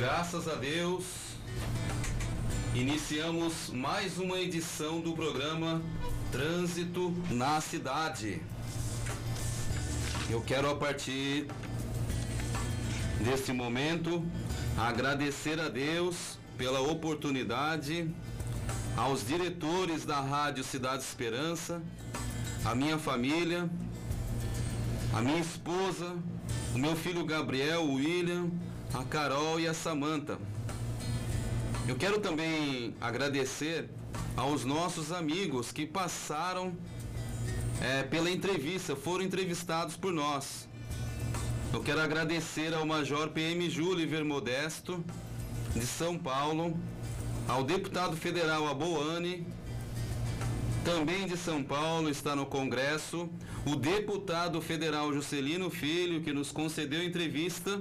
Graças a Deus, iniciamos mais uma edição do programa Trânsito na Cidade. Eu quero a partir desse momento agradecer a Deus pela oportunidade, aos diretores da Rádio Cidade Esperança, a minha família, a minha esposa, o meu filho Gabriel, o William, a Carol e a Samanta. Eu quero também agradecer aos nossos amigos que passaram é, pela entrevista, foram entrevistados por nós. Eu quero agradecer ao Major PM Júlio Modesto, de São Paulo, ao deputado federal Aboane, também de São Paulo, está no Congresso, o deputado federal Juscelino Filho, que nos concedeu entrevista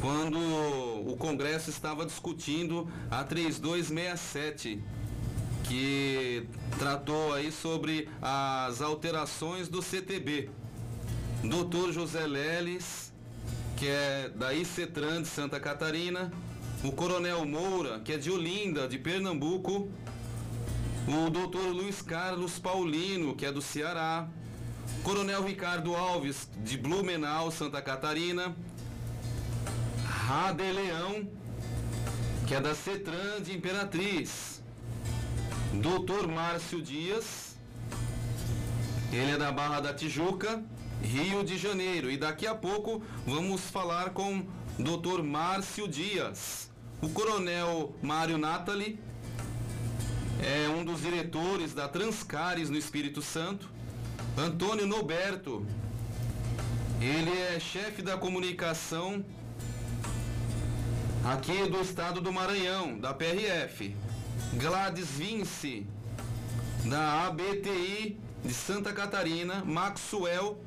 quando o Congresso estava discutindo a 3267, que tratou aí sobre as alterações do CTB. Doutor José Leles, que é da ICETRAN de Santa Catarina, o Coronel Moura, que é de Olinda, de Pernambuco, o doutor Luiz Carlos Paulino, que é do Ceará, Coronel Ricardo Alves, de Blumenau, Santa Catarina, Rade Leão, que é da CETRAN de Imperatriz, doutor Márcio Dias, ele é da Barra da Tijuca, Rio de Janeiro, e daqui a pouco vamos falar com doutor Márcio Dias, o Coronel Mário Natali, é um dos diretores da Transcares no Espírito Santo. Antônio Noberto, ele é chefe da comunicação aqui do estado do Maranhão, da PRF. Gladys Vince, da ABTI de Santa Catarina. Maxwell,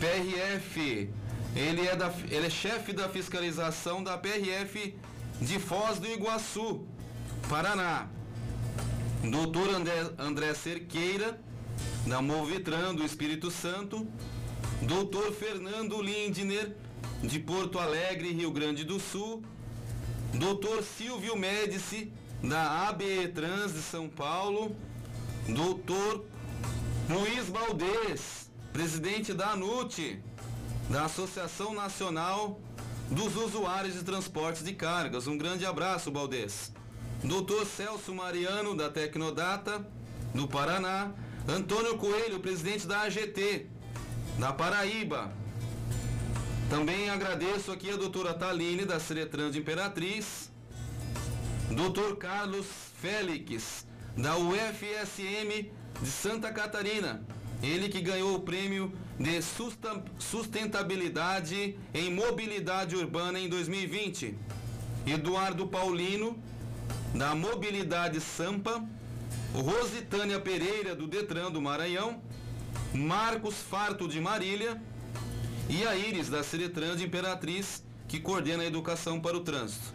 PRF. Ele é, da, ele é chefe da fiscalização da PRF de Foz do Iguaçu, Paraná. Doutor André, André Cerqueira, da Movitran do Espírito Santo. Doutor Fernando Lindner, de Porto Alegre, Rio Grande do Sul. Doutor Silvio Médici, da ABE Trans de São Paulo. Doutor Luiz Baldez, presidente da ANUT, da Associação Nacional dos Usuários de Transportes de Cargas. Um grande abraço, Baldez. Doutor Celso Mariano, da Tecnodata, do Paraná. Antônio Coelho, presidente da AGT, da Paraíba. Também agradeço aqui a doutora Taline, da Seretran de Imperatriz. Doutor Carlos Félix, da UFSM de Santa Catarina. Ele que ganhou o prêmio de sustentabilidade em mobilidade urbana em 2020. Eduardo Paulino, da Mobilidade Sampa, Rositânia Pereira, do Detran do Maranhão, Marcos Farto de Marília e a Iris, da Seretran Imperatriz, que coordena a educação para o trânsito.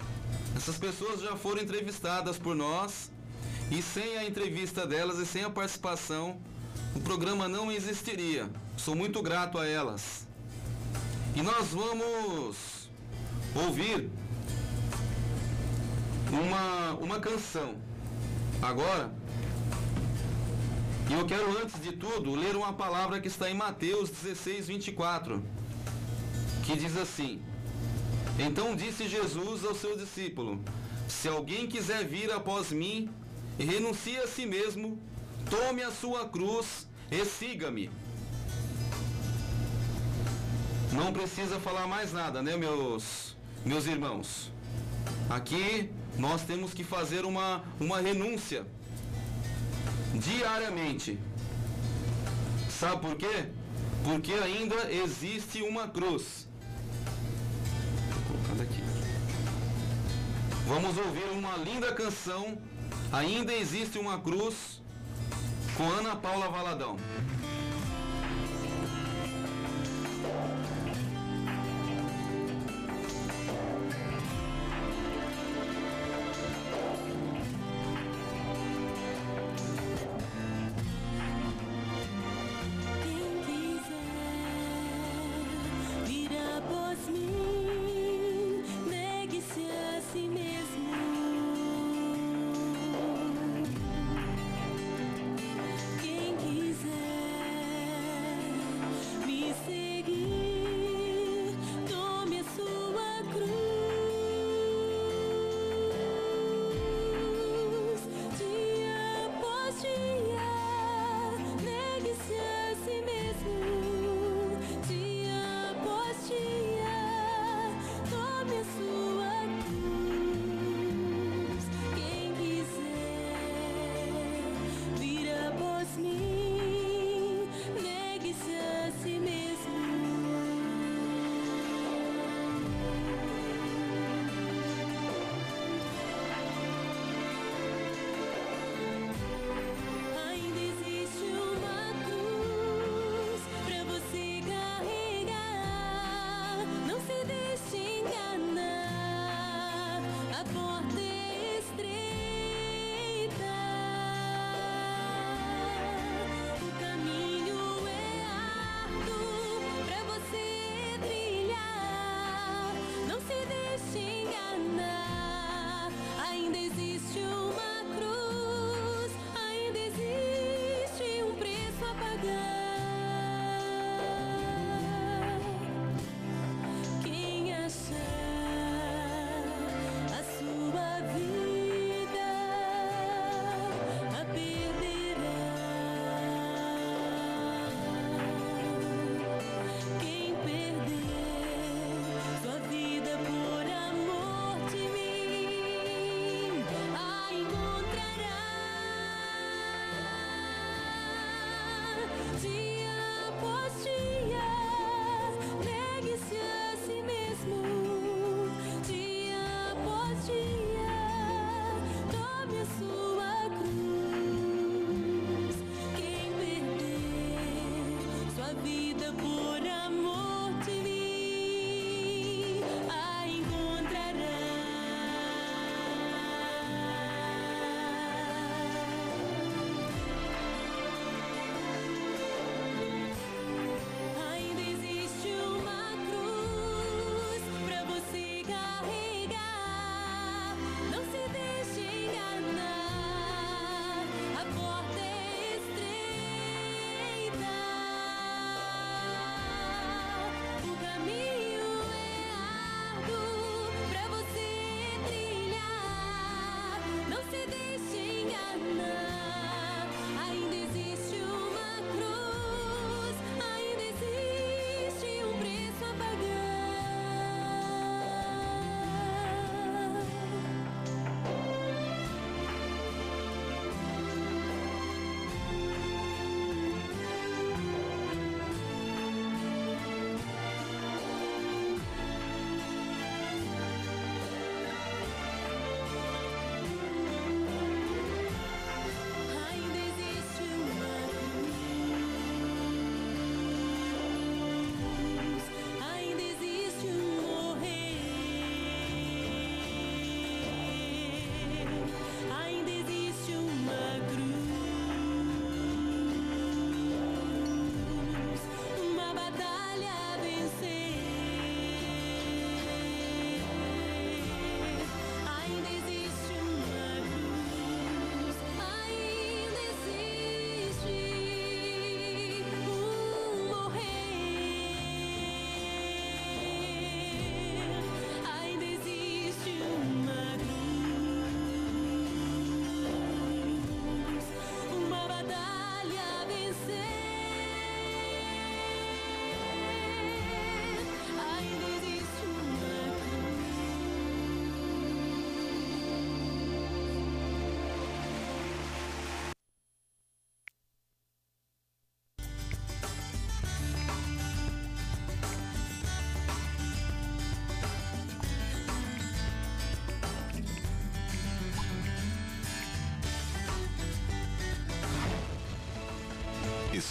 Essas pessoas já foram entrevistadas por nós e sem a entrevista delas e sem a participação, o programa não existiria. Sou muito grato a elas. E nós vamos ouvir uma, uma canção. Agora, e eu quero antes de tudo ler uma palavra que está em Mateus 16, 24, que diz assim: Então disse Jesus ao seu discípulo: Se alguém quiser vir após mim, renuncie a si mesmo, tome a sua cruz e siga-me. Não precisa falar mais nada, né, meus meus irmãos? Aqui nós temos que fazer uma, uma renúncia diariamente. Sabe por quê? Porque ainda existe uma cruz. Vamos ouvir uma linda canção. Ainda existe uma cruz com Ana Paula Valadão.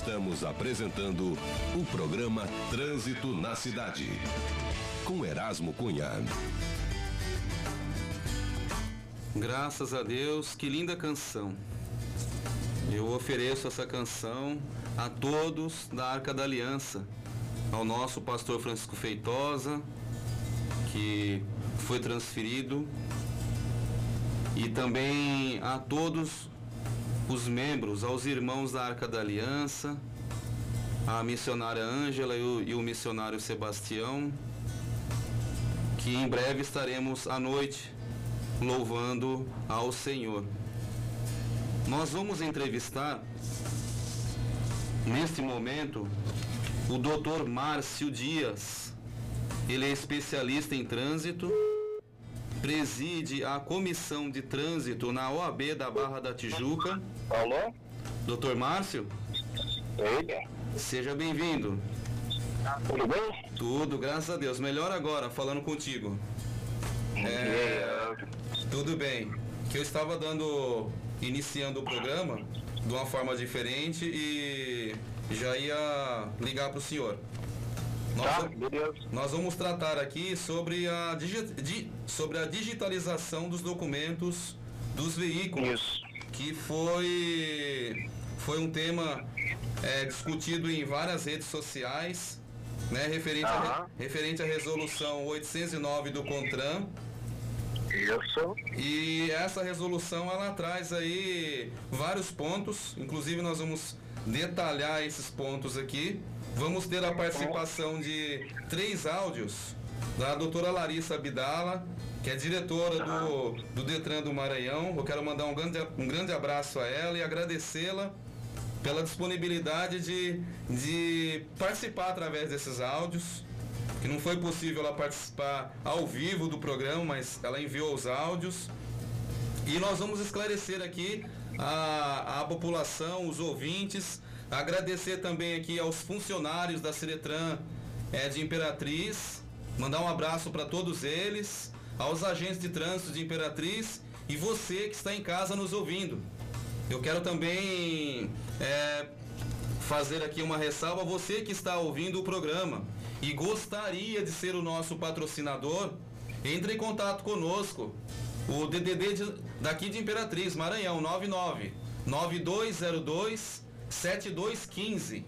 Estamos apresentando o programa Trânsito na Cidade. Com Erasmo Cunha. Graças a Deus, que linda canção. Eu ofereço essa canção a todos da Arca da Aliança, ao nosso pastor Francisco Feitosa, que foi transferido, e também a todos os membros, aos irmãos da Arca da Aliança, a missionária Ângela e o, e o missionário Sebastião, que em breve estaremos à noite louvando ao Senhor. Nós vamos entrevistar neste momento o Dr. Márcio Dias. Ele é especialista em trânsito, preside a comissão de trânsito na OAB da Barra da Tijuca. Alô? Dr. Márcio? Oi. Seja bem-vindo. Tudo bem? Tudo, graças a Deus. Melhor agora, falando contigo. É, tudo bem. Que eu estava dando, iniciando o programa de uma forma diferente e já ia ligar para o senhor. Nós, Tá, nós vamos tratar aqui sobre a, digi- di- sobre a digitalização dos documentos dos veículos Isso. que foi, foi um tema é, discutido em várias redes sociais, né, referente, a, referente à resolução 809 do CONTRAN. Isso. E essa resolução ela traz aí vários pontos, inclusive nós vamos detalhar esses pontos aqui. Vamos ter a participação de três áudios da doutora Larissa Abdala, que é diretora do, do Detran do Maranhão. Eu quero mandar um grande, um grande abraço a ela e agradecê-la pela disponibilidade de, de participar através desses áudios que não foi possível ela participar ao vivo do programa, mas ela enviou os áudios. E nós vamos esclarecer aqui a, a população, os ouvintes, agradecer também aqui aos funcionários da Ciretran eh, de Imperatriz, mandar um abraço para todos eles, aos agentes de trânsito de Imperatriz e você que está em casa nos ouvindo. Eu quero também eh, fazer aqui uma ressalva você que está ouvindo o programa e gostaria de ser o nosso patrocinador, entre em contato conosco. O DDD de- daqui de Imperatriz, Maranhão, 99 9202 7215.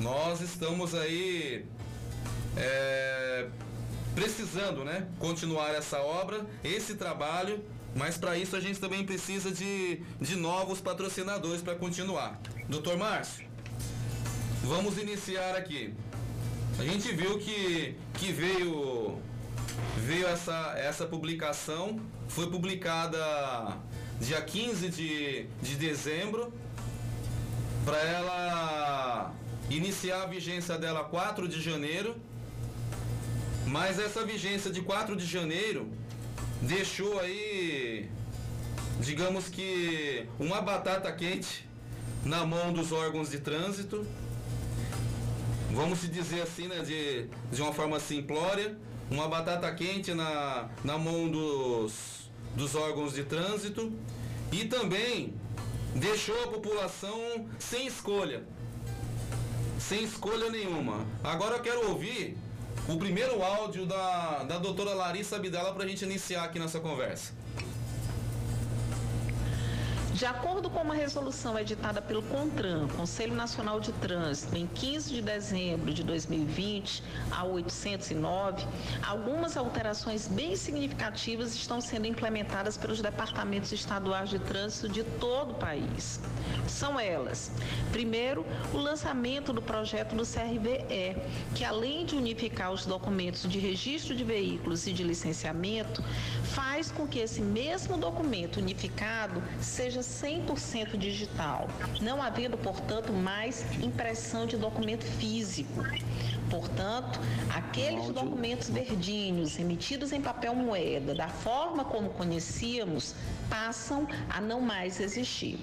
Nós estamos aí é, precisando, né, continuar essa obra, esse trabalho, mas para isso a gente também precisa de, de novos patrocinadores para continuar. Doutor Márcio, vamos iniciar aqui. A gente viu que, que veio, veio essa, essa publicação, foi publicada dia 15 de, de dezembro, para ela iniciar a vigência dela 4 de janeiro, mas essa vigência de 4 de janeiro deixou aí, digamos que, uma batata quente na mão dos órgãos de trânsito vamos se dizer assim, né, de, de uma forma simplória, uma batata quente na, na mão dos, dos órgãos de trânsito e também deixou a população sem escolha. Sem escolha nenhuma. Agora eu quero ouvir o primeiro áudio da, da doutora Larissa Abdala para a gente iniciar aqui nossa conversa. De acordo com uma resolução editada pelo CONTRAN, Conselho Nacional de Trânsito, em 15 de dezembro de 2020, a 809, algumas alterações bem significativas estão sendo implementadas pelos departamentos estaduais de trânsito de todo o país. São elas: primeiro, o lançamento do projeto do CRVE, que além de unificar os documentos de registro de veículos e de licenciamento, faz com que esse mesmo documento unificado seja 100% digital, não havendo, portanto, mais impressão de documento físico. Portanto, aqueles documentos verdinhos emitidos em papel moeda, da forma como conhecíamos, passam a não mais existir.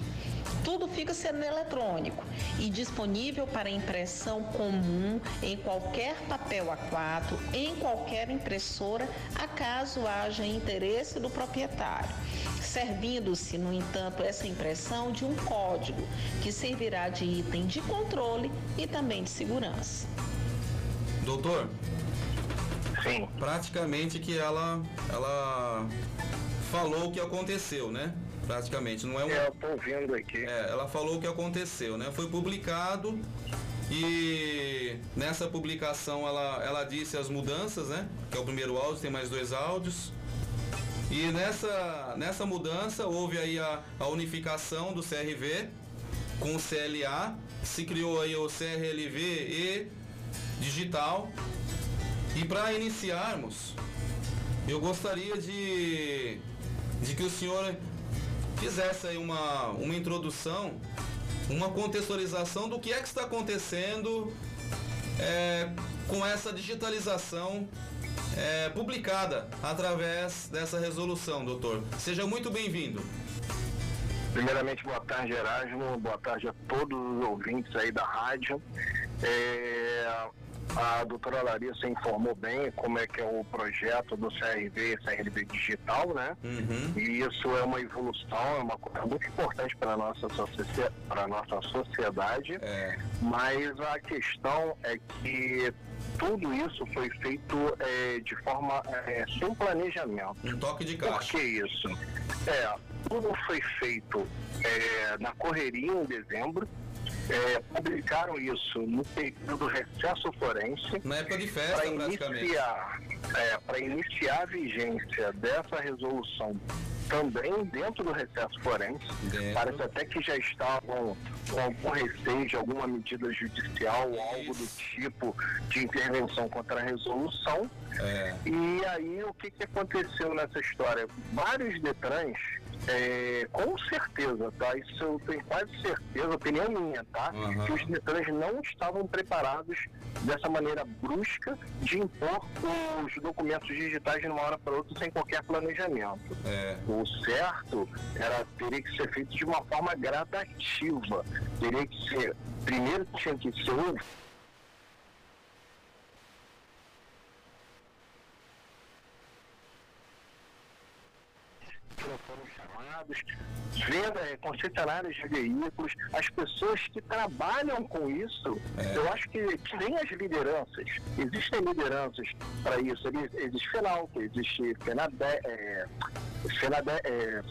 Tudo fica sendo eletrônico e disponível para impressão comum em qualquer papel A4, em qualquer impressora, acaso haja interesse do proprietário. servindo-se, no entanto, essa impressão de um código que servirá de item de controle e também de segurança. Doutor, Sim. praticamente que ela ela falou o que aconteceu, né? Praticamente, não é um É, eu tô vendo aqui. É, ela falou o que aconteceu, né? Foi publicado e nessa publicação ela, ela disse as mudanças, né? Que é o primeiro áudio, tem mais dois áudios. E nessa, nessa mudança houve aí a, a unificação do CRV com o CLA, se criou aí o CRLV e digital. E para iniciarmos, eu gostaria de, de que o senhor fizesse aí uma, uma introdução, uma contextualização do que é que está acontecendo é, com essa digitalização é, publicada através dessa resolução, doutor. Seja muito bem-vindo. Primeiramente, boa tarde, Erasmo. Boa tarde a todos os ouvintes aí da rádio. É, a doutora Larissa informou bem como é que é o projeto do CRV, CRV Digital, né? Uhum. E isso é uma evolução, é uma coisa muito importante para a nossa, para nossa sociedade. É, Mas a questão é que tudo isso foi feito é, de forma é, sem planejamento. um toque de Por caixa. que isso? É, tudo foi feito é, na correria em dezembro. É, publicaram isso no período do recesso forense Na época de para festa, praticamente. iniciar, é, para iniciar a vigência dessa resolução também dentro do recesso forense. Dentro. Parece até que já estavam com algum receio de alguma medida judicial ou algo do tipo de intervenção contra a resolução. É, E aí o que, que aconteceu nessa história? Vários Detrans, é, com certeza, tá? Isso eu tenho quase certeza, opinião minha, tá? Aham. Que os Detrans não estavam preparados dessa maneira brusca de impor os documentos digitais de uma hora para outra sem qualquer planejamento. é, O certo era teria que ser feito de uma forma gradativa. Teria que ser, primeiro tinha que ser que não foram chamados, venda, é, concessionários de veículos, as pessoas que trabalham com isso, É. eu acho que, nem as lideranças, existem lideranças para isso, existe FENAL, existe FENABE, é, FENABE, é,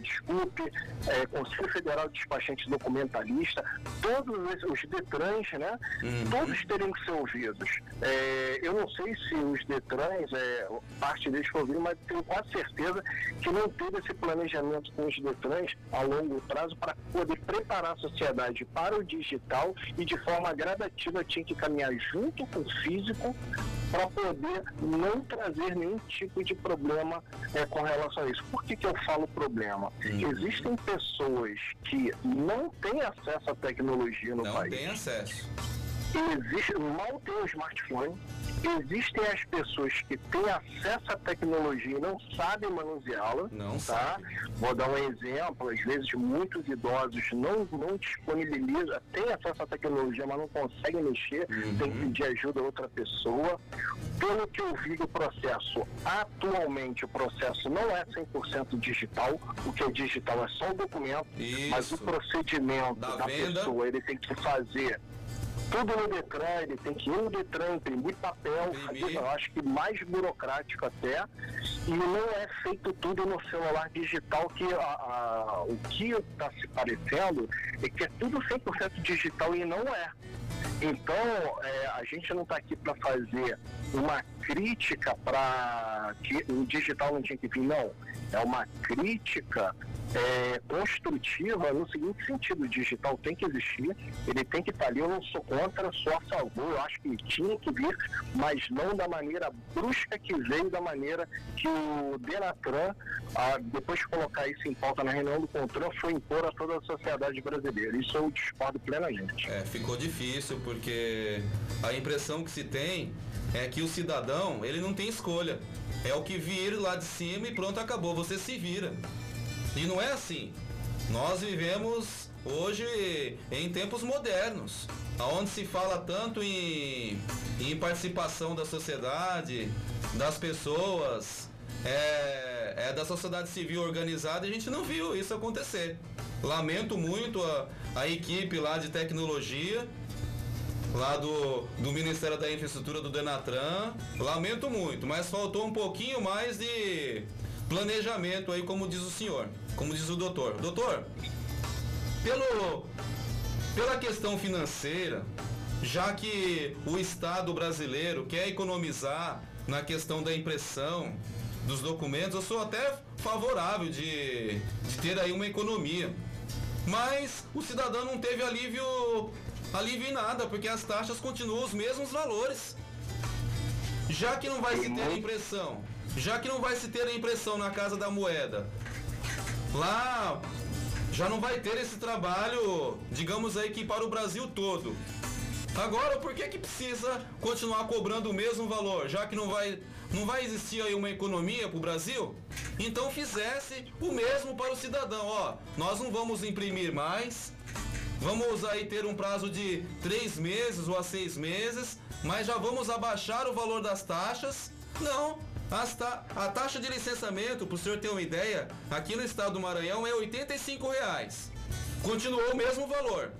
desculpe, é, Conselho Federal de Despachante Documentalista, todos os DETRANs, né, Uhum. todos teriam que ser ouvidos. É, eu não sei se os DETRANs, é, parte deles foi ouvido, mas tenho quase certeza que não teve esse planejamento com os DETRANs a longo prazo para poder preparar a sociedade para o digital e de forma gradativa tinha que caminhar junto com o físico para poder não trazer nenhum tipo de problema é, com relação a isso. Por que, que eu falo problema? Uhum. Existem pessoas que não têm acesso à tecnologia no não país. tem acesso. Existe, mal tem o smartphone. Existem as pessoas que têm acesso à tecnologia e não sabem manuseá-la. Não tá? sabe. Vou dar um exemplo. Às vezes, muitos idosos não, não disponibilizam, têm acesso à tecnologia, mas não conseguem mexer, Uhum. tem que pedir ajuda a outra pessoa. Pelo que eu vi do processo, atualmente o processo não é 100% digital. O que é digital é só o documento, mas o Isso. procedimento Da da, pessoa, ele tem que fazer tudo no Detran, ele tem que ir no Detran, imprimir papel, fazer, eu acho que mais burocrático até, e não é feito tudo no celular digital, que a- a- o que está se parecendo é que é tudo 100% digital e não é. Então, é, a gente não está aqui para fazer uma crítica para que o digital não tinha que vir, não. É uma crítica é, construtiva no seguinte sentido: o digital tem que existir, ele tem que estar ali. Eu não sou contra, sou a favor. Eu acho que tinha que vir, mas não da maneira brusca que veio, da maneira que o Denatran, depois de colocar isso em pauta na reunião do Contran, foi impor a toda a sociedade brasileira. Isso eu discordo plenamente. É, ficou difícil porque a impressão que se tem é que o cidadão, ele não tem escolha. É o que vir lá de cima e pronto, acabou, você se vira. E não é assim. Nós vivemos hoje em tempos modernos, onde se fala tanto em, em participação da sociedade, das pessoas, é, é, da sociedade civil organizada e a gente não viu isso acontecer. Lamento muito a, a equipe lá de tecnologia, lá do, do Ministério da Infraestrutura do Denatran. Lamento muito, mas faltou um pouquinho mais de planejamento aí, como diz o senhor, como diz o doutor. Doutor, pelo, pela questão financeira, já que o Estado brasileiro quer economizar na questão da impressão dos documentos, eu sou até favorável de, de ter aí uma economia. Mas o cidadão não teve alívio, alívio em nada, porque as taxas continuam os mesmos valores. Já que não vai se ter a impressão, já que não vai se ter a impressão na Casa da Moeda, lá já não vai ter esse trabalho, digamos aí que para o Brasil todo. Agora, por que que precisa continuar cobrando o mesmo valor, já que não vai não vai existir aí uma economia para o Brasil? Então fizesse o mesmo para o cidadão. Ó, nós não vamos imprimir mais, vamos aí ter um prazo de três meses ou a seis meses, mas já vamos abaixar o valor das taxas. Não, ta a taxa de licenciamento, para o senhor ter uma ideia, aqui no estado do Maranhão é 85 reais. Continuou o mesmo valor.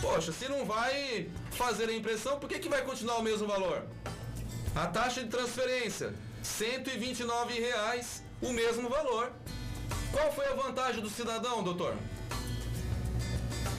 Poxa, se não vai fazer a impressão, por que, que vai continuar o mesmo valor? A taxa de transferência, 129 reais, o mesmo valor. Qual foi a vantagem do cidadão, doutor?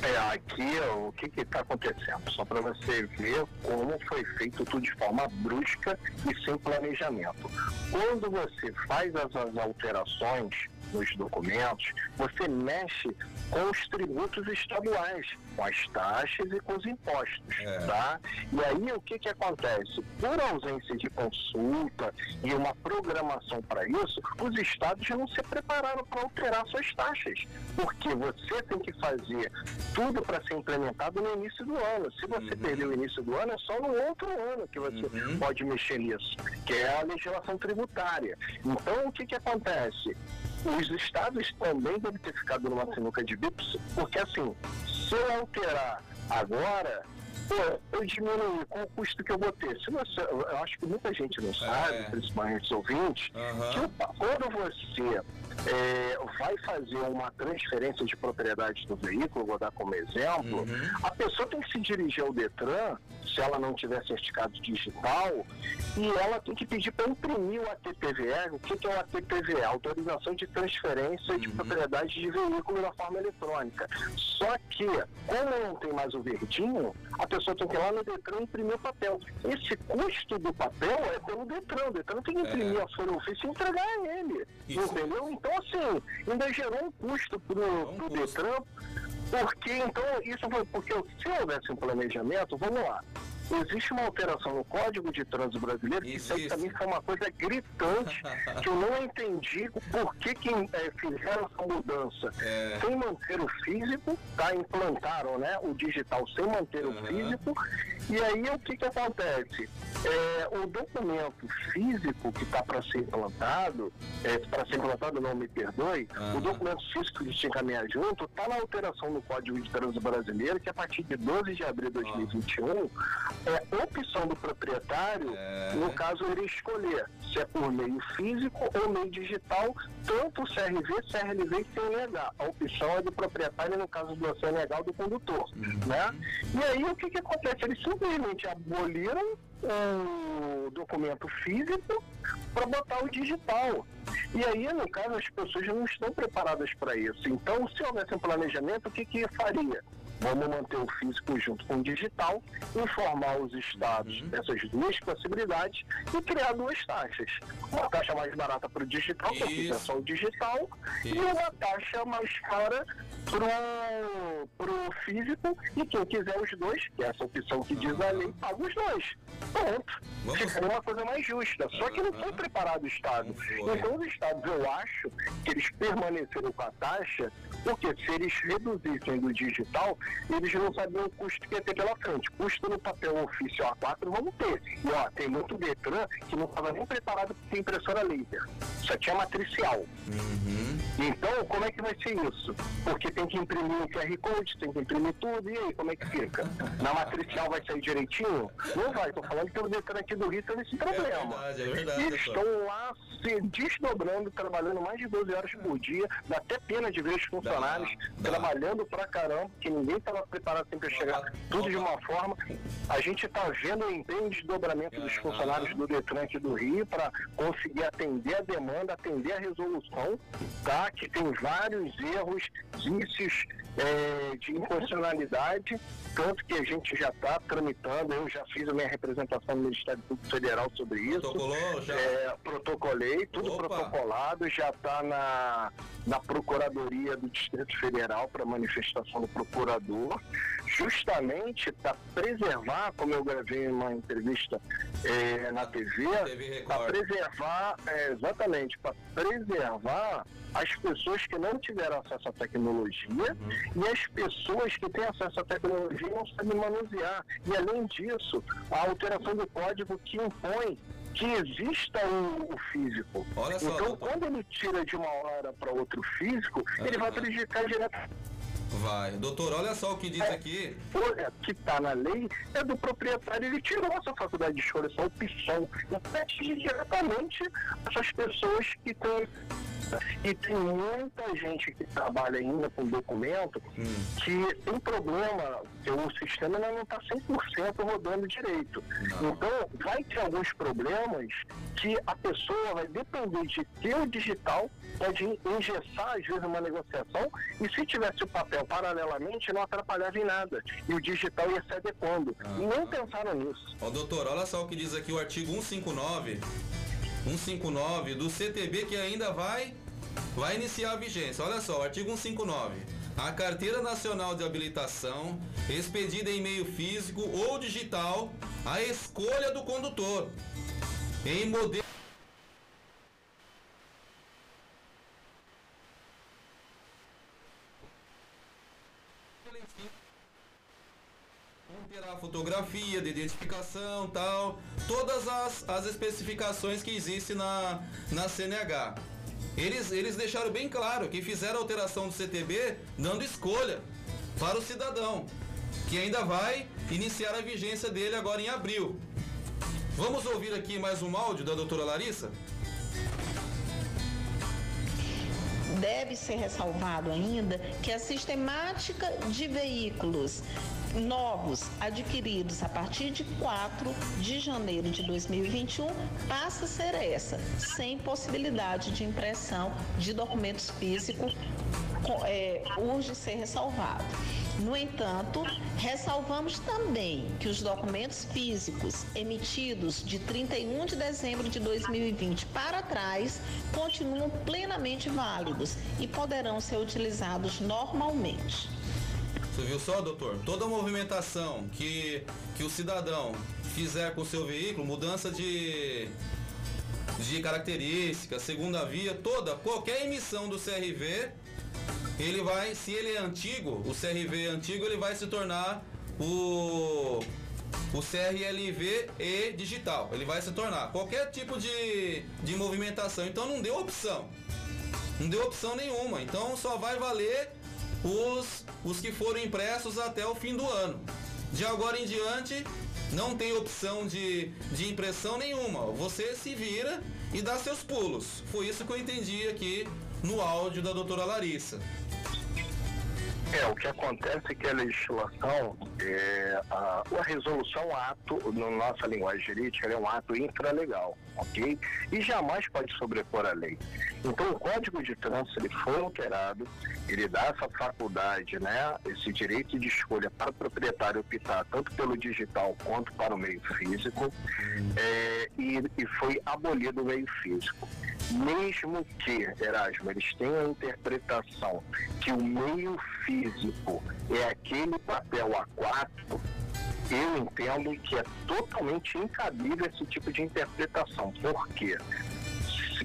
É, aqui o que está acontecendo? Só para você ver como foi feito tudo de forma brusca e sem planejamento. Quando você faz as, as alterações nos documentos, você mexe com os tributos estaduais, com as taxas e com os impostos, é. tá? E aí o que que acontece? Por ausência de consulta e uma programação para isso, os estados não se prepararam para alterar suas taxas, porque você tem que fazer tudo para ser implementado no início do ano. Se você uhum. perder o início do ano, é só no outro ano que você uhum. pode mexer nisso, que é a legislação tributária. Então o que que acontece? Os estados também devem ter ficado numa sinuca de bicos, porque assim, se eu alterar agora, eu diminuir com o custo que eu vou ter. Se você, eu acho que muita gente não sabe, é. principalmente os ouvintes, uhum. que quando você é, vai fazer uma transferência de propriedade do veículo, vou dar como exemplo, uhum. a pessoa tem que se dirigir ao Detran, se ela não tiver certificado digital, e ela tem que pedir para imprimir o ATPVE. O que, que é o ATPVE? Autorização de transferência uhum. de propriedade de veículo na forma eletrônica. Só que, como não tem mais o verdinho, a pessoa tem que ir lá no Detran imprimir o papel. Esse custo do papel é pelo Detran. O Detran tem que imprimir é. a folha ofício e entregar a ele. Isso. Entendeu? Então, assim, ainda gerou um custo para o Detran, porque então isso foi porque se houvesse um planejamento, vamos lá existe uma alteração no Código de Trânsito Brasileiro, que isso aí também foi uma coisa gritante, que eu não entendi por que, que é, fizeram essa mudança é. sem manter o físico, tá? implantaram né, o digital sem manter uhum. o físico, e aí o que, que acontece? É, o documento físico que está para ser implantado, é, para ser implantado, não me perdoe, uhum. o documento físico que que caminhar junto está na alteração no Código de Trânsito Brasileiro, que a partir de 12 de abril de 2021, é opção do proprietário, é. no caso, ele escolher se é por meio físico ou meio digital, tanto CRV, CRLV e CNH. A opção é do proprietário, no caso do CNH, do condutor. Uhum. Né? E aí, o que, que acontece? Eles simplesmente aboliram o documento físico para botar o digital. E aí, no caso, as pessoas não estão preparadas para isso. Então, se houvesse um planejamento, o que, que faria? Vamos manter o físico junto com o digital, informar os estados uhum. dessas duas possibilidades e criar duas taxas. Uma taxa mais barata para o digital, para é só o digital, Isso. e uma taxa mais cara para o físico. E quem quiser os dois, que é essa opção que diz a lei, paga os dois. Pronto. Fica uma coisa mais justa. Só que não foi preparado o Estado. Então, os Estados, eu acho que eles permaneceram com a taxa, porque se eles reduzissem do digital, eles não sabiam o custo que ia ter pela frente. Custo no papel ofício A4 vamos ter. E ó, tem muito Detran que não estava nem preparado para ter impressora laser. Só tinha matricial. Uhum. Então, como é que vai ser isso? Porque tem que imprimir o QR Code, tem que imprimir tudo, e aí, como é que fica? Na matricial vai sair direitinho? Não vai, estou falando que o Detran aqui do Rio tem esse problema. É verdade, é verdade. E estão lá se desdobrando, trabalhando mais de 12 horas por dia, dá até pena de ver os funcionários dá, dá. trabalhando pra caramba, que ninguém estava preparado sempre a chegar tudo de uma forma. A gente está vendo o empenho de desdobramento dos funcionários do Detran aqui do Rio para conseguir atender a demanda, atender a resolução, tá? Que tem vários erros, vícios é, de inconstitucionalidade, tanto que a gente já está tramitando, eu já fiz a minha representação no Ministério Público Federal sobre isso. Protocolou já? É, protocolei, tudo Opa. protocolado, já está na, na Procuradoria do Distrito Federal para manifestação do procurador, justamente para preservar, como eu gravei uma entrevista é, na TV, para preservar, é, exatamente, para preservar as pessoas que não tiveram acesso à tecnologia uhum. e as pessoas que têm acesso à tecnologia não sabem manusear. E além disso, a alteração do código que impõe que exista o, físico. Só, então, doutor. quando ele tira de uma hora para outro físico, ah, ele vai prejudicar direto. Vai. Doutor, olha só o que diz é, aqui. Folha que está na lei é do proprietário. Ele tirou essa faculdade de escolha, essa opção. E diretamente essas pessoas que têm e tem muita gente que trabalha ainda com documento hum. que tem problema, que o sistema não está 100% rodando direito. Não. Então, vai ter alguns problemas que a pessoa vai depender de ter o digital, pode engessar, às vezes, uma negociação, e se tivesse o papel paralelamente, não atrapalhava em nada. E o digital ia se adequando. Ah, e nem pensaram nisso. Ó, doutor, olha só o que diz aqui o artigo 159 159 do CTB que ainda vai vai iniciar a vigência. Olha só, artigo 159. A carteira nacional de habilitação, expedida em meio físico ou digital, a escolha do condutor em modelo fotografia de identificação, tal, todas as, as especificações que existem na, na CNH. Eles, eles deixaram bem claro que fizeram a alteração do CTB dando escolha para o cidadão, que ainda vai iniciar a vigência dele agora em abril. Vamos ouvir aqui mais um áudio da doutora Larissa? Deve ser ressalvado ainda que a sistemática de veículos novos adquiridos a partir de 4 de janeiro de 2021 passa a ser essa, sem possibilidade de impressão de documentos físicos, é, urge ser ressalvado. No entanto, ressalvamos também que os documentos físicos emitidos de 31 de dezembro de 2020 para trás continuam plenamente válidos e poderão ser utilizados normalmente. Você viu só, doutor? Toda movimentação que, que o cidadão fizer com o seu veículo, mudança de, de características, segunda via, toda, qualquer emissão do CRV, ele vai, se ele é antigo, o CRV é antigo, ele vai se tornar o, o CRLV e digital. Ele vai se tornar qualquer tipo de, de movimentação. Então não deu opção. Não deu opção nenhuma. Então só vai valer os, os que foram impressos até o fim do ano. De agora em diante, não tem opção de, de impressão nenhuma. Você se vira e dá seus pulos. Foi isso que eu entendi aqui no áudio da doutora Larissa. É, o que acontece é que a legislação, é, a, a resolução ato, na nossa linguagem jurídica, é um ato infralegal, ok? E jamais pode sobrepor a lei. Então, o Código de Trânsito ele foi alterado, ele dá essa faculdade, né, esse direito de escolha para o proprietário optar tanto pelo digital quanto para o meio físico, é, e, e foi abolido o meio físico mesmo que, Erasmo, eles tenham a interpretação que o meio físico é aquele papel A4, eu entendo que é totalmente incabível esse tipo de interpretação. Por quê?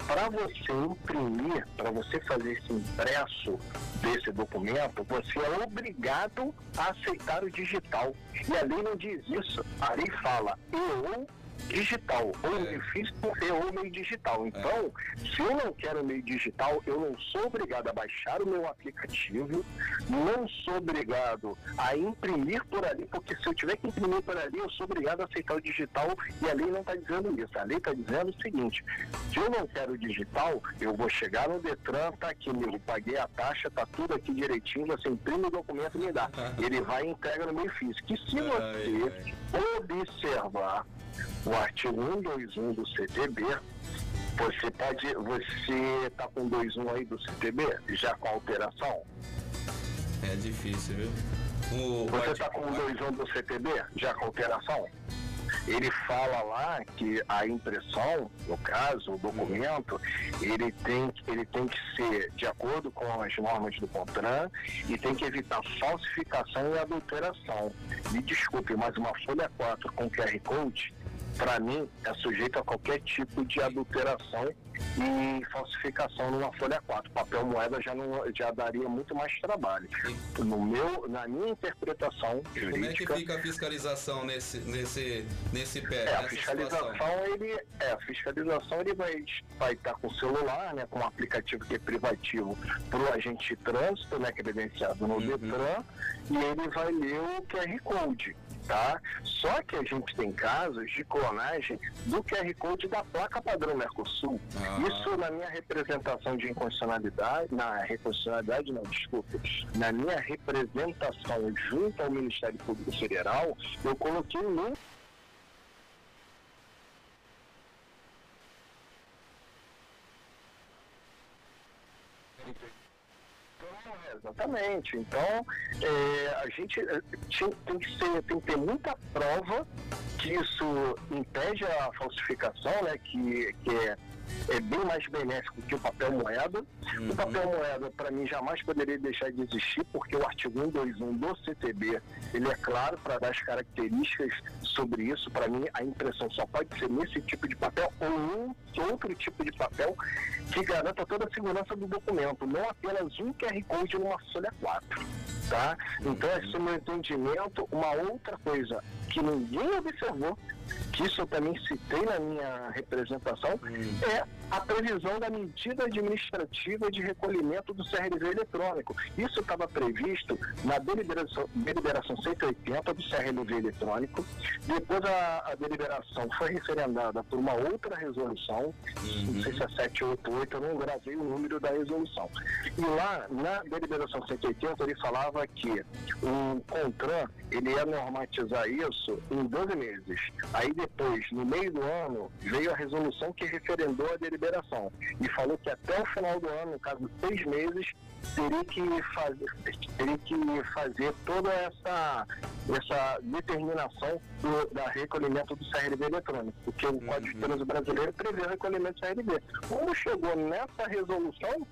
para você imprimir, para você fazer esse impresso desse documento, você é obrigado a aceitar o digital. E a lei não diz isso. A lei fala, eu digital, ou é. difícil ou meio digital. Então, é. se eu não quero meio digital, eu não sou obrigado a baixar o meu aplicativo, não sou obrigado a imprimir por ali, porque se eu tiver que imprimir por ali, eu sou obrigado a aceitar o digital e a lei não está dizendo isso. A lei está dizendo o seguinte: se eu não quero digital, eu vou chegar no Detran, tá aqui, eu paguei a taxa, tá tudo aqui direitinho, você imprime o documento e me dá. Ele vai e entrega no meio físico. E se você observar o artigo 121 do CTB, você pode. Você está com 21 aí do CTB, já com alteração? É difícil, viu? O, você está com 21 do CTB, já com alteração? ele fala lá que a impressão, no caso, o documento, ele tem, ele tem que ser de acordo com as normas do CONTRAN e tem que evitar falsificação e adulteração. Me desculpe, mas uma folha 4 com QR Code para mim, é sujeito a qualquer tipo de adulteração e falsificação numa folha 4. Papel moeda já, não, já daria muito mais trabalho. No meu, na minha interpretação jurídica... Como é que fica a fiscalização nesse, nesse, nesse pé? É, a fiscalização, ele, é, a fiscalização ele vai, vai estar com o celular, né, com um aplicativo que é privativo para o agente de trânsito, né, credenciado no uhum. Detran, e ele vai ler o QR Code tá? Só que a gente tem casos de clonagem do QR Code da placa padrão Mercosul. Ah. Isso na minha representação de inconstitucionalidade, na reconstitucionalidade não, desculpa, na minha representação junto ao Ministério Público Federal, eu coloquei um Exatamente. Então, é, a gente é, tem que, ser, tem que ter muita prova que isso impede a falsificação, né? Que, que é é bem mais benéfico que o papel moeda. Uhum. O papel moeda, para mim, jamais poderia deixar de existir, porque o artigo 121 do CTB, ele é claro para dar as características sobre isso. Para mim, a impressão só pode ser nesse tipo de papel ou um outro tipo de papel que garanta toda a segurança do documento, não apenas um QR Code numa folha 4. Tá? Então, esse é o meu entendimento. Uma outra coisa que ninguém observou que isso eu também citei na minha representação, hum. é a previsão da medida administrativa de recolhimento do CRV eletrônico. Isso estava previsto na deliberação, deliberação 180 do CRV eletrônico. Depois a, a deliberação foi referendada por uma outra resolução, uhum. não sei se é 788, eu não gravei o número da resolução. E lá, na deliberação 180, ele falava que o CONTRAN ele ia normatizar isso em 12 meses. Aí depois, no meio do ano, veio a resolução que referendou a deliberação e falou que até o final do ano, no caso seis meses, teria que fazer, teria que fazer toda essa, essa determinação do da recolhimento do CRB eletrônico, porque o uhum. Código de Trânsito Brasileiro prevê o recolhimento do CRB. Quando chegou nessa resolução,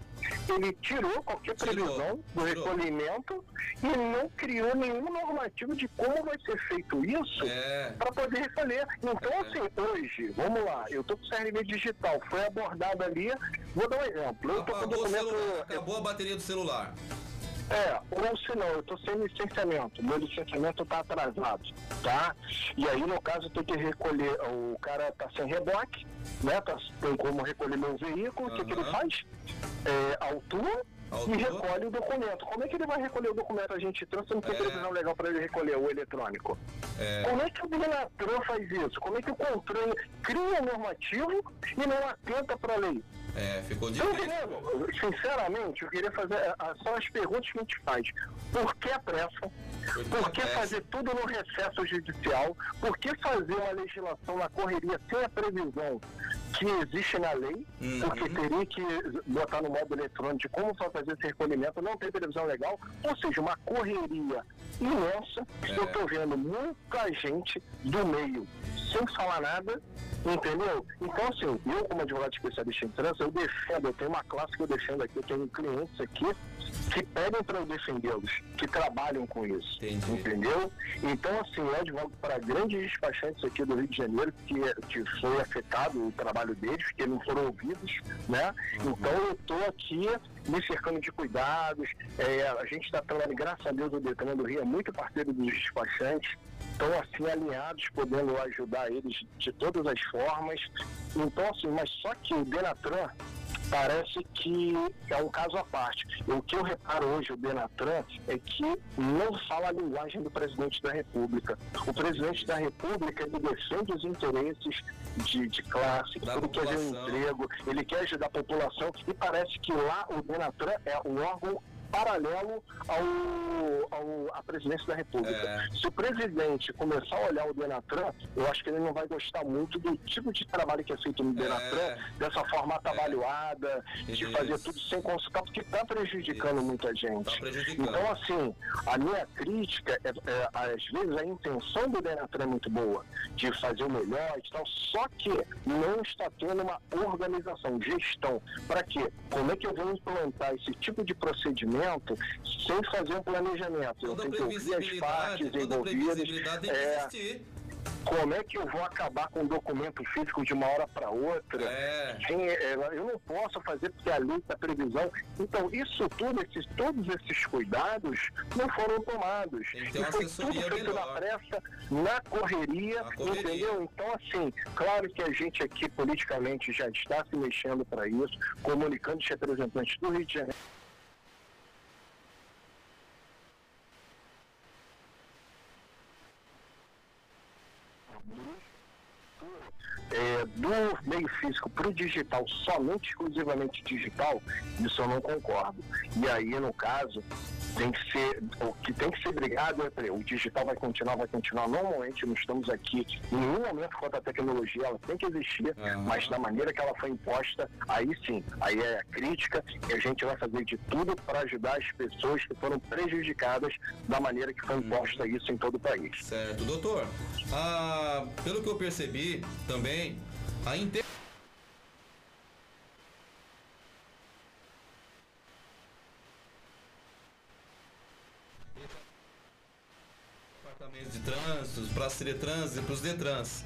ele tirou qualquer previsão do recolhimento e não criou nenhum normativo de como vai ser feito isso é. para poder recolher. Então, é. assim, hoje, vamos lá, eu estou com o CRB digital, foi abordado ali, vou dar um exemplo. Eu tô com documento... Acabou a bateria do celular. É, ou se não, eu estou sem licenciamento, meu licenciamento está atrasado, tá? E aí, no caso, tem que recolher, o cara está sem reboque, né? Tá, tem como recolher meu veículo, o uhum. que, que ele faz? É, autua e recolhe o documento. Como é que ele vai recolher o documento? A gente trouxe não tem é. previsão legal para ele recolher o eletrônico. É. Como é que o Binatran faz isso? Como é que o controle cria um normativo e não atenta para a lei? É, ficou difícil. Sinceramente, eu queria fazer. É, são as perguntas que a gente faz. Por que a pressa? Por que fazer tudo no recesso judicial? Por que fazer uma legislação na correria sem a previsão que existe na lei? Uhum. Porque teria que botar no modo eletrônico de como fazer esse recolhimento, não tem previsão legal. Ou seja, uma correria imensa. É. Eu estou vendo muita gente do meio sem falar nada, entendeu? Então, assim, eu como advogado especialista em trânsito, eu defendo, eu tenho uma classe que eu defendo aqui, eu tenho clientes aqui que pedem para eu defendê-los, que trabalham com isso, Entendi. entendeu? Então, assim, eu advogo para grandes despachantes aqui do Rio de Janeiro que, que foi afetado o trabalho deles, que não foram ouvidos, né? Uhum. Então, eu estou aqui me cercando de cuidados, é, a gente está falando, graças a Deus, o Detran do Rio é muito parceiro dos despachantes, estão assim alinhados, podendo ajudar eles de todas as formas. Então, assim, mas só que o Denatran parece que é um caso à parte. O que eu reparo hoje, o Denatran, é que não fala a linguagem do presidente da República. O presidente da República ele defende os interesses de, de classe, da ele população. quer ver um emprego, ele quer ajudar a população, e parece que lá o Denatran é um órgão paralelo ao, ao, à presidência da República. É. Se o presidente começar a olhar o Denatran, eu acho que ele não vai gostar muito do tipo de trabalho que é feito no. Denatran, é. dessa forma atabalhoada, é. de fazer tudo sem consultar, porque está prejudicando Isso. muita gente. Tá prejudicando. Então, assim, a minha crítica, é, é, às vezes, a intenção do Denatran é muito boa, de fazer o melhor e tal, só que não está tendo uma organização, gestão. Para quê? Como é que eu vou implantar esse tipo de procedimento? Sem fazer um planejamento. Toda eu tenho que ouvir as partes envolvidas. É, como é que eu vou acabar com um documento físico de uma hora para outra? É. é. eu não posso fazer porque a lei da previsão. Então, isso tudo, esses, todos esses cuidados não foram tomados. Então, e foi tudo feito melhor. na pressa, na correria, na correria, entendeu? Então, assim, claro que a gente aqui politicamente já está se mexendo para isso, comunicando os representantes do Rio de Janeiro. É, do meio físico para o digital, somente exclusivamente digital, isso eu não concordo. E aí, no caso, tem que ser, o que tem que ser brigado é, o digital vai continuar, vai continuar. Normalmente não estamos aqui em nenhum momento contra a tecnologia, ela tem que existir, uhum. mas da maneira que ela foi imposta, aí sim, aí é a crítica e a gente vai fazer de tudo para ajudar as pessoas que foram prejudicadas da maneira que foi imposta uhum. isso em todo o país. Certo, doutor. Ah, pelo que eu percebi também, a inter... departamentos de trânsito, para as trânsito e para os Detrans.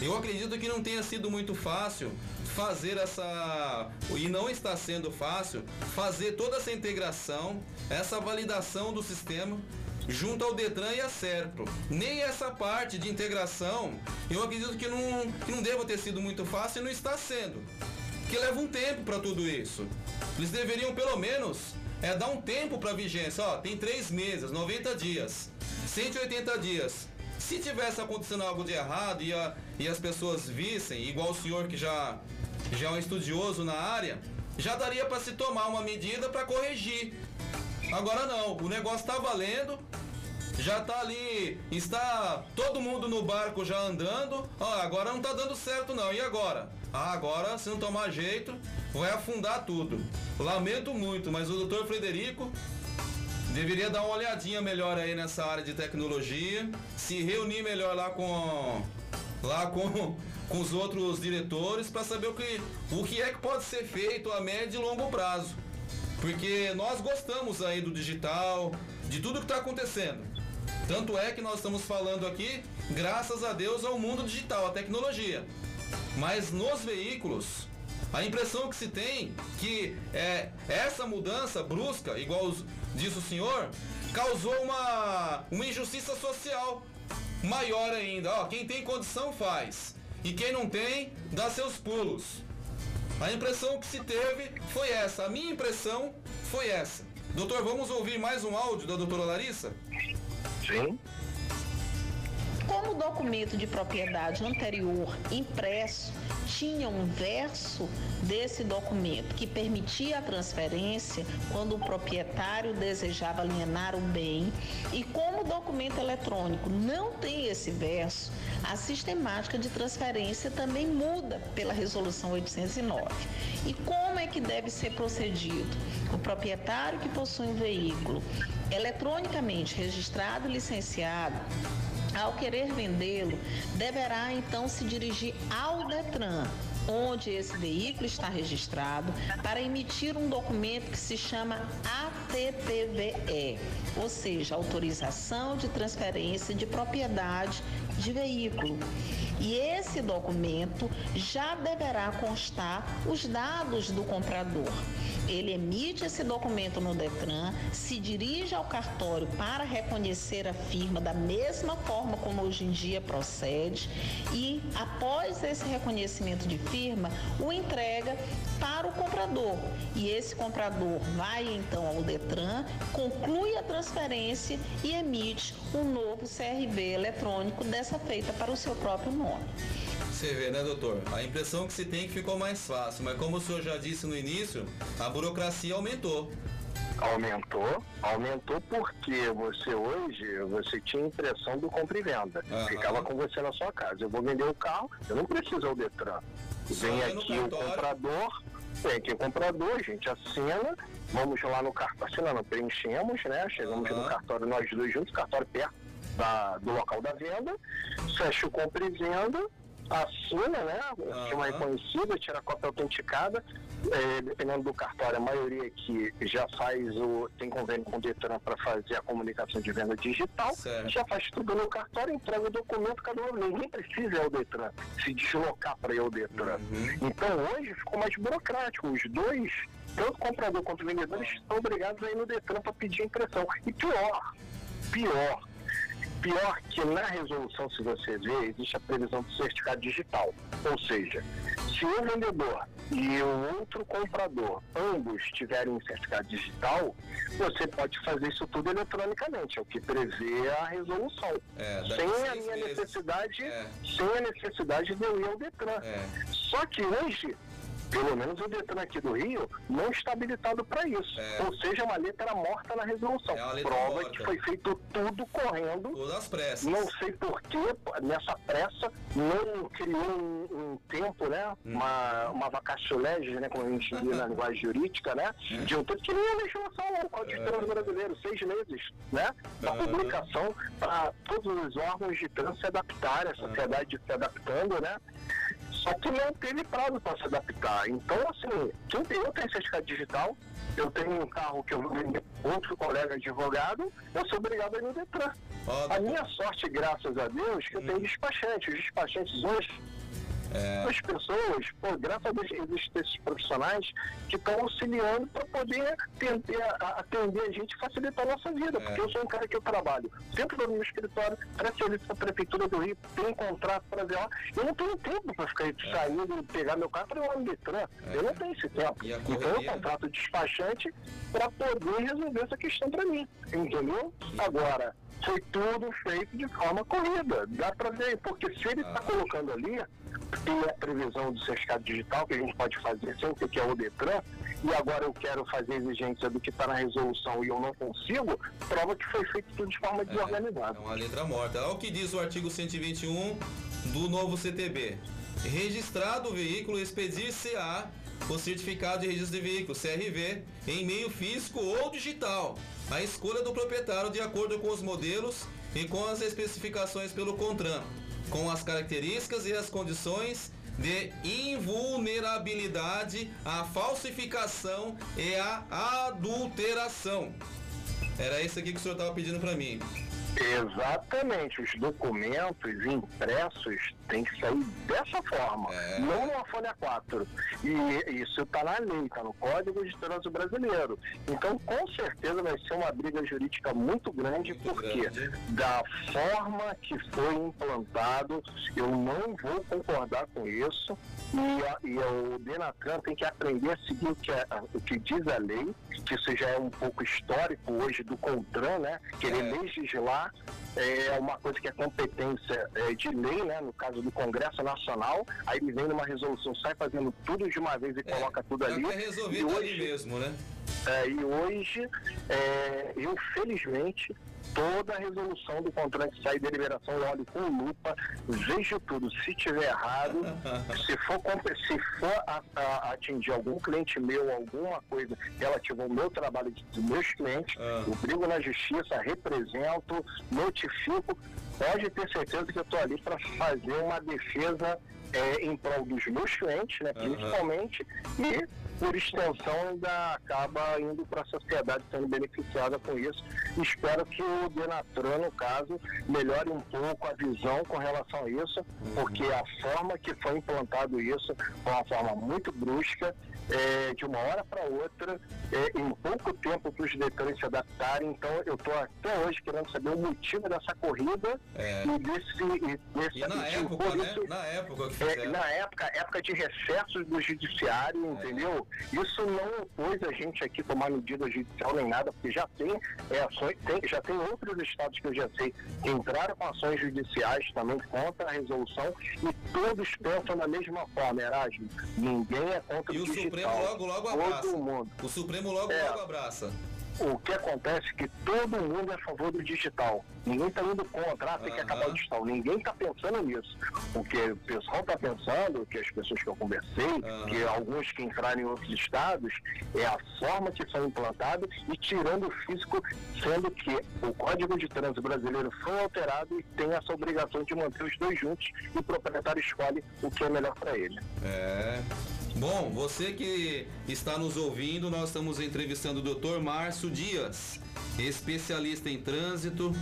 Eu acredito que não tenha sido muito fácil fazer essa e não está sendo fácil fazer toda essa integração, essa validação do sistema junto ao Detran e a Serpro. Nem essa parte de integração, eu acredito que não, que não deva ter sido muito fácil e não está sendo. Que leva um tempo para tudo isso. Eles deveriam pelo menos é dar um tempo para vigência. Ó, tem três meses, 90 dias, 180 dias. Se tivesse acontecendo algo de errado e, a, e as pessoas vissem, igual o senhor que já, já é um estudioso na área, já daria para se tomar uma medida para corrigir. Agora não, o negócio está valendo, já tá ali, está todo mundo no barco já andando. Ah, agora não tá dando certo não. E agora? Ah, agora se não tomar jeito, vai afundar tudo. Lamento muito, mas o doutor Frederico deveria dar uma olhadinha melhor aí nessa área de tecnologia, se reunir melhor lá com lá com, com os outros diretores para saber o que, o que é que pode ser feito a médio e longo prazo. Porque nós gostamos aí do digital, de tudo que está acontecendo. Tanto é que nós estamos falando aqui, graças a Deus, ao mundo digital, à tecnologia. Mas nos veículos, a impressão que se tem que é, essa mudança brusca, igual disse o senhor, causou uma, uma injustiça social maior ainda. Ó, quem tem condição faz. E quem não tem, dá seus pulos. A impressão que se teve foi essa. A minha impressão foi essa. Doutor, vamos ouvir mais um áudio da doutora Larissa? Sim. Como o documento de propriedade anterior impresso tinha um verso desse documento que permitia a transferência quando o proprietário desejava alienar o bem, e como o documento eletrônico não tem esse verso, a sistemática de transferência também muda pela resolução 809. E como é que deve ser procedido? O proprietário que possui um veículo eletronicamente registrado e licenciado ao querer vendê-lo, deverá então se dirigir ao Detran, onde esse veículo está registrado, para emitir um documento que se chama ATTVE, ou seja, autorização de transferência de propriedade de veículo. E esse documento já deverá constar os dados do comprador. Ele emite esse documento no Detran, se dirige ao cartório para reconhecer a firma da mesma forma como hoje em dia procede e, após esse reconhecimento de firma, o entrega para o comprador. E esse comprador vai então ao Detran, conclui a transferência e emite um novo CRV eletrônico dessa feita para o seu próprio nome. Você vê, né, doutor? A impressão que se tem é que ficou mais fácil, mas como o senhor já disse no início, a burocracia aumentou. Aumentou, aumentou porque você hoje, você tinha impressão do compra e venda. Uhum. Ficava com você na sua casa. Eu vou vender o carro, eu não preciso ao Detran. Vem aqui o comprador, vem aqui o comprador, a gente assina, vamos lá no cartório, assinando, preenchemos, né? Chegamos uhum. no cartório nós dois juntos, cartório perto da, do local da venda, fecha o compra e venda, assina, né? Uhum. Firma reconhecida, tira a cópia autenticada. É, dependendo do cartório, a maioria que já faz o. tem convênio com o Detran para fazer a comunicação de venda digital, certo. já faz tudo no cartório, entrega o documento, cada um. Ninguém precisa ir ao Detran, se deslocar para ir ao Detran. Uhum. Então hoje ficou mais burocrático. Os dois, tanto comprador quanto vendedor, estão obrigados a ir no Detran para pedir impressão. E pior, pior, Pior que na resolução, se você ver, existe a previsão do certificado digital. Ou seja, se o vendedor e o outro comprador, ambos tiverem um certificado digital, você pode fazer isso tudo eletronicamente, é o que prevê a resolução. É, sem a minha necessidade, é. sem a necessidade de eu ir ao Detran. É. Só que hoje pelo menos o Detran aqui do Rio, não está habilitado para isso. É. Ou seja, uma letra morta na resolução. É Prova morta. que foi feito tudo correndo. Todas as pressas. Não sei porquê, nessa pressa, não criou um, um tempo, né? Hum. Uma, uma vacatio legis, né? Como a gente diz na linguagem jurídica, né? Hum. De um tempo que nem a legislação, o Código de Trânsito Brasileiro, seis meses, né? Da publicação para todos os órgãos de trânsito se adaptarem, a sociedade se adaptando, né? Só que não teve prazo para se adaptar. Então, assim, quem tem, eu tenho certificado digital, eu tenho um carro que eu vender outro colega advogado, eu sou obrigado a ir no Detran. a minha sorte, graças a Deus, que eu tenho hum. despachante. Os despachantes hoje é... As pessoas, pô, graças a Deus, existem esses profissionais que estão auxiliando para poder tentar atender a gente e facilitar a nossa vida. É... Porque eu sou um cara que eu trabalho dentro do meu escritório, para serviço da Prefeitura do Rio, tenho um contrato para ver lá. Eu não tenho tempo para ficar é... saindo, pegar meu carro para ir lá no Detran. É. Eu não tenho esse tempo. Então eu contrato despachante para poder resolver essa questão para mim. Entendeu? Agora, foi tudo feito de forma corrida. Dá para ver, porque se ele está ah. colocando ali, tem a previsão do certificado digital que a gente pode fazer sem ter que é o Detran, e agora eu quero fazer exigência do que está na resolução e eu não consigo, prova que foi feito tudo de forma é, desorganizada. É uma letra morta. Olha o que diz o artigo 121 do novo CTB. Registrado o veículo, expedir-se-á o certificado de registro de veículo, CRV, em meio físico ou digital a escolha do proprietário de acordo com os modelos e com as especificações pelo CONTRAN, com as características e as condições de invulnerabilidade à falsificação e à adulteração. Era isso aqui que o senhor estava pedindo para mim. Exatamente, os documentos impressos têm que sair dessa forma, é. não numa folha 4. E isso está na lei, está no Código de Trânsito Brasileiro. Então, com certeza vai ser uma briga jurídica muito grande, muito porque grande. da forma que foi implantado, eu não vou concordar com isso. E, e o Denatran tem que aprender a seguir o que, é, o que diz a lei, que isso já é um pouco histórico hoje do CONTRAN, né? Querer é. legislar é uma coisa que é competência é, de lei, né? No caso do Congresso Nacional, aí ele vem numa resolução, sai fazendo tudo de uma vez e é, coloca tudo ali. É resolvido hoje, ali mesmo, né? É, e hoje, é, eu felizmente toda a resolução do contrato que sai deliberação, eu olho com lupa, vejo tudo. Se tiver errado, se for, se for a, a, atingir algum cliente meu, alguma coisa relativa ao meu trabalho dos meus clientes, ah. eu brigo na justiça, represento, notifico, pode ter certeza que eu estou ali para fazer uma defesa é, em prol dos meus clientes, né, principalmente, uhum. e por extensão ainda acaba indo para a sociedade sendo beneficiada com isso. Espero que o Denatran, no caso, melhore um pouco a visão com relação a isso, porque a forma que foi implantado isso foi uma forma muito brusca é, de uma hora para outra, é, em pouco tempo para os diretores se adaptarem. Então, eu estou até hoje querendo saber o motivo dessa corrida é. e desse. E, desse, e na época, né? Na época que é, Na época, época de recessos do judiciário, é. entendeu? Isso não pôs a gente aqui tomar medida judicial nem nada, porque já tem, é, ações, tem, já tem outros estados que eu já sei que entraram com ações judiciais também contra a resolução e todos pensam da mesma forma, Erasmo. Ninguém é contra e o digital. Supremo logo, logo abraça. Todo mundo. O Supremo logo, é. logo abraça o que acontece é que todo mundo é a favor do digital. Ninguém está indo contra, ah, tem que acabar o digital. Ninguém está pensando nisso. O que o pessoal está pensando, que as pessoas que eu conversei, que alguns que entraram em outros estados, é a forma que são implantados e tirando o físico, sendo que o Código de Trânsito brasileiro foi alterado e tem essa obrigação de manter os dois juntos e o proprietário escolhe o que é melhor para ele. É. Bom, você que está nos ouvindo, nós estamos entrevistando o Dr. Márcio Dias, especialista em trânsito.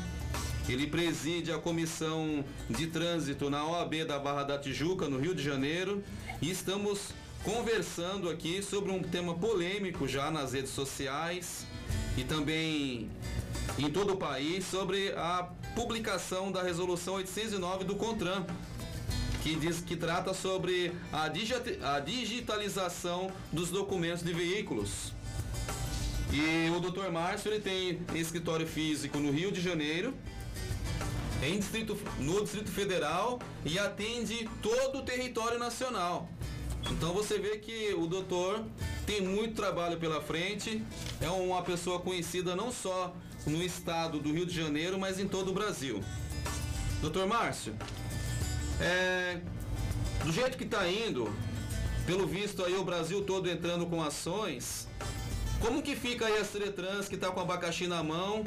Ele preside a comissão de trânsito na OAB da Barra da Tijuca, no Rio de Janeiro, e estamos conversando aqui sobre um tema polêmico já nas redes sociais e também em todo o país sobre a publicação da resolução 809 do CONTRAN, que diz que trata sobre a, a digitalização dos documentos de veículos. E o Dr. Márcio ele tem escritório físico no Rio de Janeiro, em distrito, no Distrito Federal e atende todo o território nacional. Então você vê que o doutor tem muito trabalho pela frente, é uma pessoa conhecida não só no estado do Rio de Janeiro, mas em todo o Brasil. Doutor Márcio, é, do jeito que está indo, pelo visto aí o Brasil todo entrando com ações, como que fica aí a Ciretrans que está com abacaxi na mão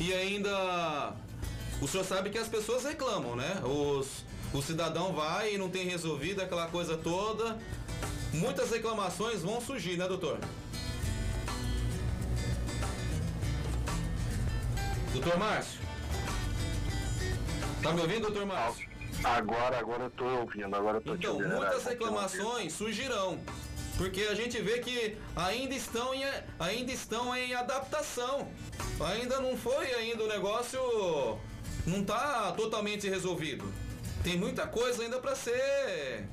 e ainda o senhor sabe que as pessoas reclamam, né? Os, o cidadão vai e não tem resolvido aquela coisa toda. Muitas reclamações vão surgir, né, doutor? Doutor Márcio? Tá me ouvindo, doutor Márcio? Agora, agora eu tô ouvindo, agora eu tô Então, ouvindo, muitas reclamações surgirão. Porque a gente vê que ainda estão em, ainda estão em adaptação. Ainda não foi ainda o negócio não tá totalmente resolvido. Tem muita coisa ainda para ser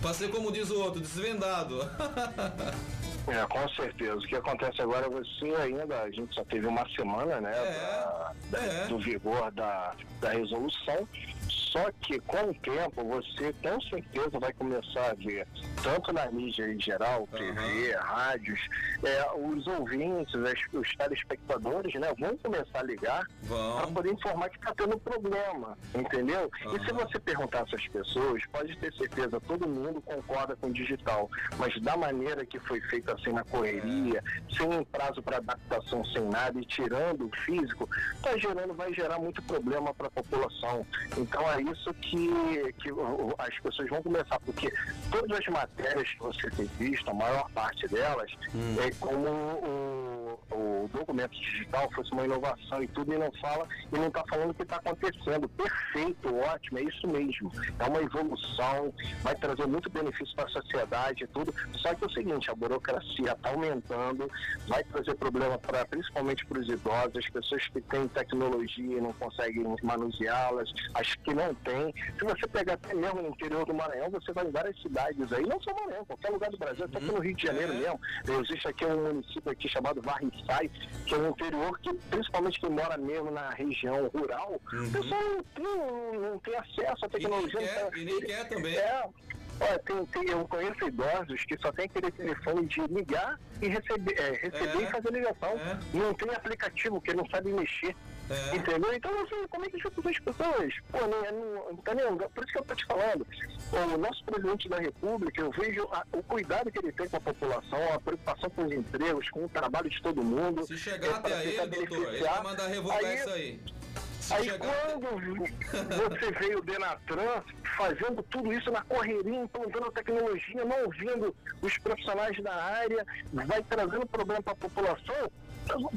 para ser como diz o outro, desvendado. É, com certeza. O que acontece agora, você ainda, a gente só teve uma semana, né, é, da, é. do vigor da, da resolução. Só que com o tempo você com certeza vai começar a ver, tanto na mídia em geral, TV, uhum. rádios, é, os ouvintes, os telespectadores, né, vão começar a ligar para poder informar que está tendo problema, entendeu? Uhum. E se você perguntar essas pessoas, pode ter certeza, todo mundo concorda com o digital, mas da maneira que foi feito assim na correria, é. sem prazo para adaptação, sem nada e tirando o físico, tá gerando, vai gerar muito problema para a população. Então aí isso que, que as pessoas vão começar, porque todas as matérias que você tem visto, a maior parte delas, hum. é como o, o documento digital fosse uma inovação e tudo, e não fala, e não está falando o que está acontecendo. Perfeito, ótimo, é isso mesmo. É uma evolução, vai trazer muito benefício para a sociedade e tudo. Só que é o seguinte, a burocracia está aumentando, vai trazer problema para principalmente para os idosos, as pessoas que têm tecnologia e não conseguem manuseá-las, as que não tem. Se você pegar até mesmo no interior do Maranhão, você vai em várias cidades aí, não só Maranhão, qualquer lugar do Brasil, até no Rio de Janeiro é. mesmo. Existe aqui um município aqui chamado Varriçai, que é um interior que, principalmente quem mora mesmo na região rural, uhum. o pessoal não tem, não tem acesso à tecnologia. E nem quer, e nem quer também. É, Olha, tem, tem, eu conheço idosos que só tem aquele telefone de ligar e receber, é, receber é, e fazer ligação. É. Não tem aplicativo, que não sabe mexer. É. Entendeu? Então, assim, como é que as pessoas? Pô, não, não, Por isso que eu tô te falando. O nosso presidente da República, eu vejo a, o cuidado que ele tem com a população, a preocupação com os empregos, com o trabalho de todo mundo. Se chegar é, até aí, doutor, ele vai mandar revogar aí, isso aí. Aí chegar... quando você veio o Denatran fazendo tudo isso na correria, implantando a tecnologia, não ouvindo os profissionais da área, vai trazendo problema para a população,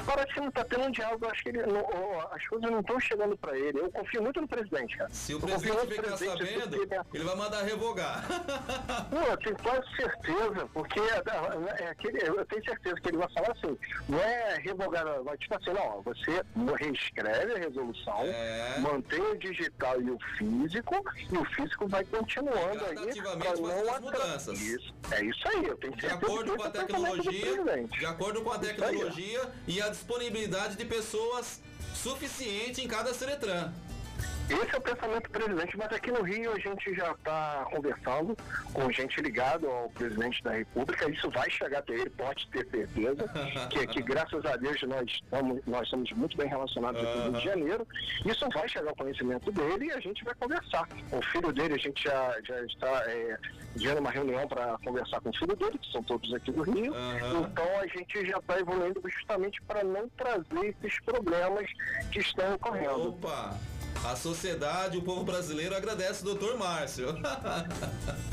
Parece que não está tendo um diálogo, acho que ele, não, as coisas não estão chegando para ele. Eu confio muito no presidente, cara. Se o presidente ficar sabendo, ele, ele vai mandar revogar. Não, eu tenho quase certeza, porque é, é, é, aquele, eu tenho certeza que ele vai falar assim, não é revogar, vai tipo assim, não, você reescreve a resolução, é. mantém o digital e o físico, e o físico vai continuando aí para não as mudanças. Isso, é isso aí, eu tenho certeza. De acordo com a tecnologia, de acordo com a tecnologia e a disponibilidade de pessoas suficiente em cada Seretran. Esse é o pensamento do presidente, mas aqui no Rio a gente já está conversando com gente ligada ao presidente da República. Isso vai chegar até ele, pode ter certeza. que, que graças a Deus nós estamos, nós estamos muito bem relacionados aqui no Rio de Janeiro. Isso vai chegar ao conhecimento dele e a gente vai conversar. O filho dele, a gente já, já está é, uma reunião para conversar com o filho dele, que são todos aqui do Rio. Uhum. Então a gente já está evoluindo justamente para não trazer esses problemas que estão ocorrendo. Opa! A sociedade, o povo brasileiro agradece o doutor Márcio.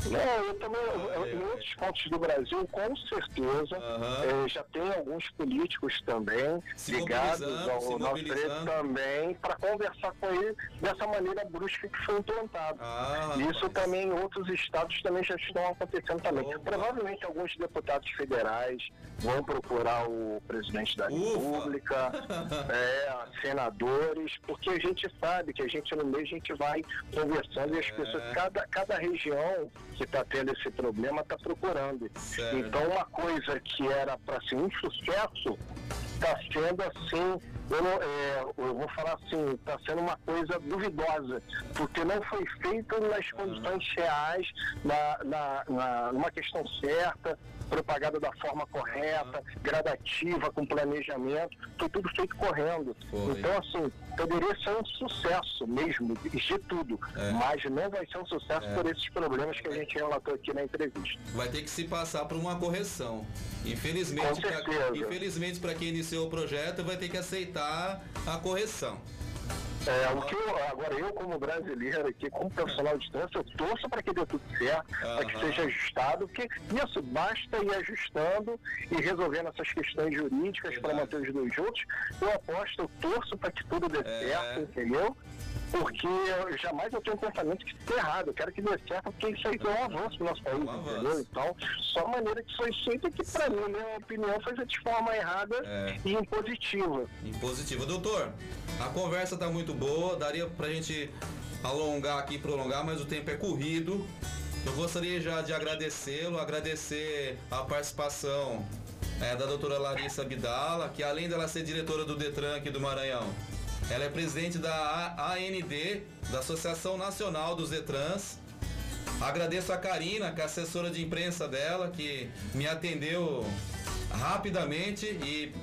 Não, eu também, eu, em outros pontos do Brasil, com certeza, é, já tem alguns políticos também se ligados ao nosso direito também, para conversar com ele dessa maneira brusca que foi implantado. Ah, Isso rapaz. também em outros estados também já estão acontecendo também. Opa. Provavelmente alguns deputados federais vão procurar o presidente da Ufa. República, é, senadores, porque a gente sabe que a gente no meio a gente vai conversando e as é. pessoas, cada, cada região que está tendo esse problema está procurando. Certo. Então uma coisa que era para ser um sucesso está sendo assim eu, é, eu, vou falar assim, está sendo uma coisa duvidosa, porque não foi feito nas condições reais, na, na, na, numa questão certa, propagada da forma correta, gradativa, com planejamento, foi tudo feito correndo. Foi. Então, assim, poderia ser um sucesso mesmo, de tudo, é. mas não vai ser um sucesso é. por esses problemas que a gente relatou aqui na entrevista. Vai ter que se passar por uma correção. Infelizmente, pra, infelizmente para quem iniciou o projeto, vai ter que aceitar a correção. É, o que eu, agora eu como brasileiro aqui, como profissional de trânsito, eu torço para que dê tudo certo, uhum. para que seja ajustado, porque isso basta ir ajustando e resolvendo essas questões jurídicas para manter os dois juntos. Eu aposto, eu torço para que tudo dê é. certo, entendeu? porque eu, jamais eu tenho um pensamento que está errado, eu quero que dê certo, porque isso aí foi um avanço no nosso país, um entendeu? Então, só a maneira que foi feita que, para mim, minha opinião, foi de forma errada é. e impositiva. Impositiva. Doutor, a conversa está muito boa, daria para a gente alongar aqui, prolongar, mas o tempo é corrido. Eu gostaria já de agradecê-lo, agradecer a participação é, da doutora Larissa Abdala, que além dela ser diretora do Detran aqui do Maranhão, ela é presidente da AND, da Associação Nacional dos Detrans. Agradeço a Karina, que é assessora de imprensa dela, que me atendeu rapidamente e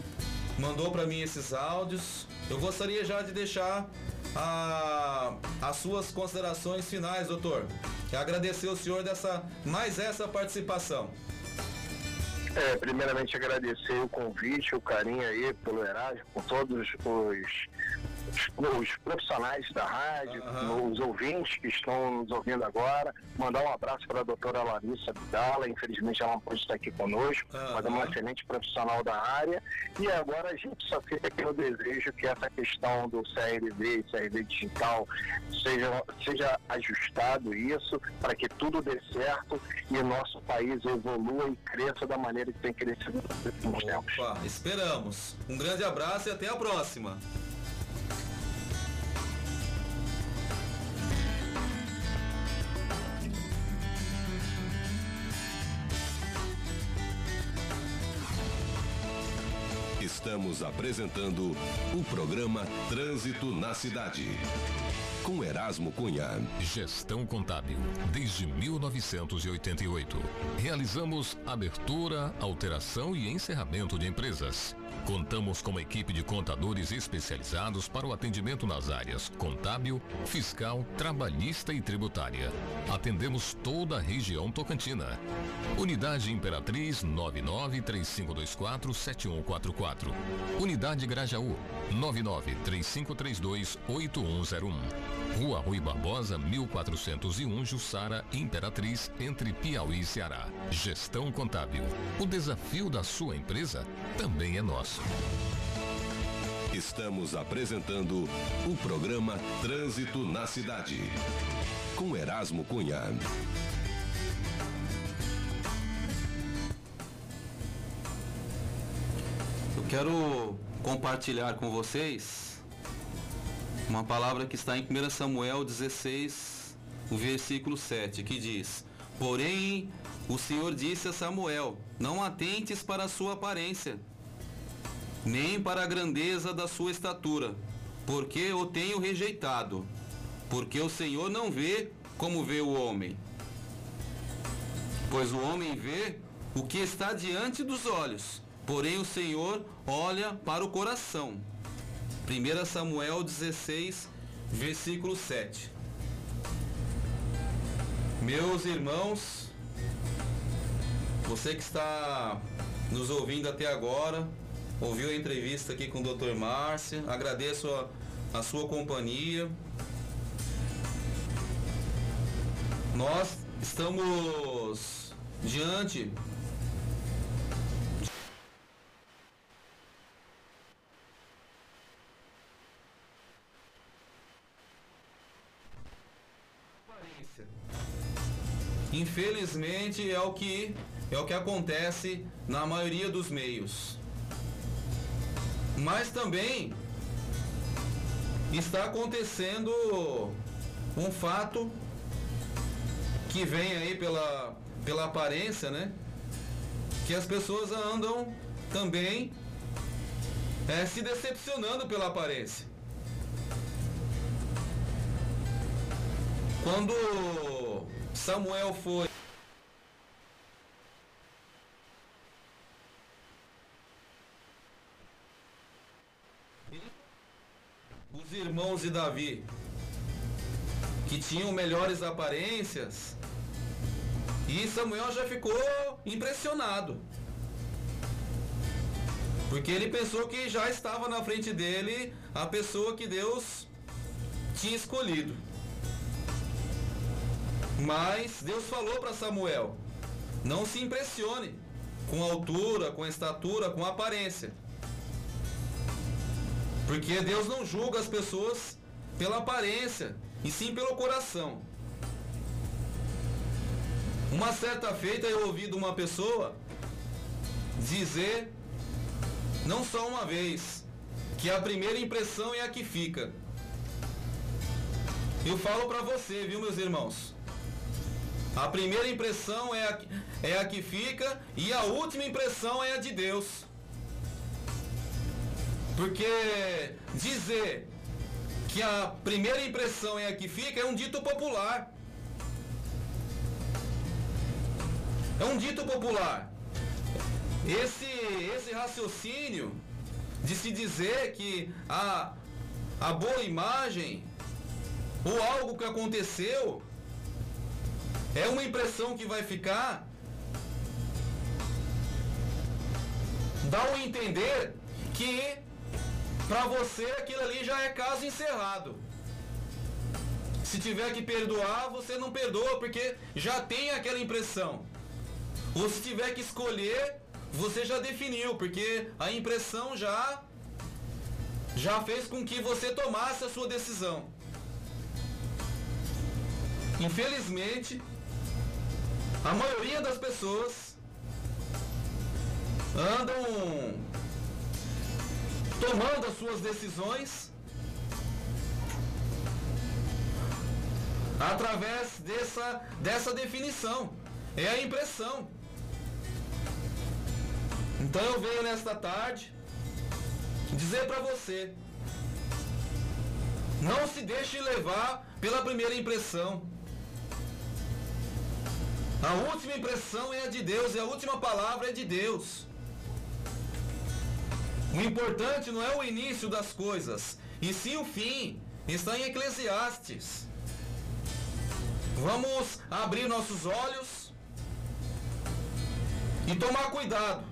mandou para mim esses áudios. Eu gostaria já de deixar a, as suas considerações finais, doutor. E agradecer o senhor dessa mais essa participação. É, primeiramente agradecer o convite, o carinho aí pelo Erasmo, por todos os os profissionais da rádio, uhum. os ouvintes que estão nos ouvindo agora. Mandar um abraço para a doutora Larissa Vidala, infelizmente ela não pode estar aqui conosco, uhum. mas é uma excelente profissional da área. E agora a gente só fica aqui no desejo que essa questão do CRV e CRV digital seja, seja ajustado isso para que tudo dê certo e o nosso país evolua e cresça da maneira que tem crescido nos últimos tempos. Esperamos. Um grande abraço e até a próxima. Estamos apresentando o programa Trânsito na Cidade. Com Erasmo Cunha. Gestão Contábil, desde 1988. Realizamos abertura, alteração e encerramento de empresas Contamos com uma equipe de contadores especializados para o atendimento nas áreas contábil, fiscal, trabalhista e tributária. Atendemos toda a região tocantina. Unidade Imperatriz 9935247144. Unidade Grajaú 9935328101. Rua Rui Barbosa 1401 Jussara Imperatriz entre Piauí e Ceará. Gestão contábil. O desafio da sua empresa também é nosso. Estamos apresentando o programa Trânsito na Cidade. Com Erasmo Cunha. Eu quero compartilhar com vocês uma palavra que está em 1 Samuel 16, o versículo 7, que diz: Porém, o Senhor disse a Samuel: Não atentes para a sua aparência, nem para a grandeza da sua estatura, porque o tenho rejeitado. Porque o Senhor não vê como vê o homem. Pois o homem vê o que está diante dos olhos, porém o Senhor olha para o coração. 1 Samuel 16, versículo 7. Meus irmãos, você que está nos ouvindo até agora, ouviu a entrevista aqui com o Dr. Márcia, agradeço a, a sua companhia. Nós estamos diante Infelizmente é o que é o que acontece na maioria dos meios. Mas também está acontecendo um fato que vem aí pela, pela aparência, né? Que as pessoas andam também é, se decepcionando pela aparência. Quando Samuel foi os irmãos de Davi que tinham melhores aparências e Samuel já ficou impressionado. Porque ele pensou que já estava na frente dele a pessoa que Deus tinha escolhido. Mas Deus falou para Samuel: não se impressione com a altura, com a estatura, com a aparência. Porque Deus não julga as pessoas pela aparência, e sim pelo coração. Uma certa feita eu ouvi de uma pessoa dizer, não só uma vez, que a primeira impressão é a que fica. Eu falo para você, viu, meus irmãos? A primeira impressão é a, é a que fica e a última impressão é a de Deus. Porque dizer que a primeira impressão é a que fica é um dito popular. É um dito popular. Esse, esse raciocínio de se dizer que a, a boa imagem ou algo que aconteceu é uma impressão que vai ficar dá a entender que para você aquilo ali já é caso encerrado. Se tiver que perdoar, você não perdoa porque já tem aquela impressão. Ou se tiver que escolher, você já definiu, porque a impressão já já fez com que você tomasse a sua decisão. Infelizmente, a maioria das pessoas andam tomando as suas decisões através dessa, dessa definição. É a impressão. Então eu venho nesta tarde dizer para você: não se deixe levar pela primeira impressão. A última impressão é a de Deus e a última palavra é de Deus. O importante não é o início das coisas, e sim o fim. Está em Eclesiastes. Vamos abrir nossos olhos e tomar cuidado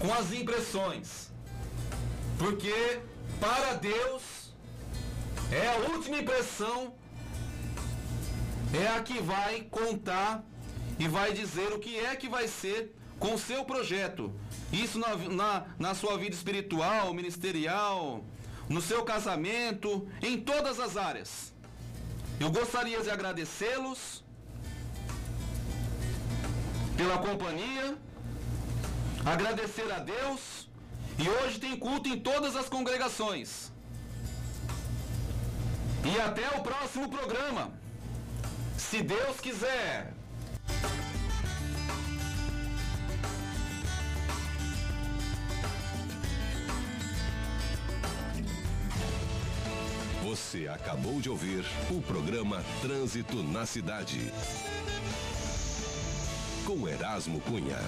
com as impressões. Porque para Deus é a última impressão é a que vai contar e vai dizer o que é que vai ser com o seu projeto. Isso na, na, na sua vida espiritual, ministerial, no seu casamento, em todas as áreas. Eu gostaria de agradecê-los pela companhia, agradecer a Deus, e hoje tem culto em todas as congregações. E até o próximo programa. Se Deus quiser. Você acabou de ouvir o programa Trânsito na Cidade. Com Erasmo Cunha.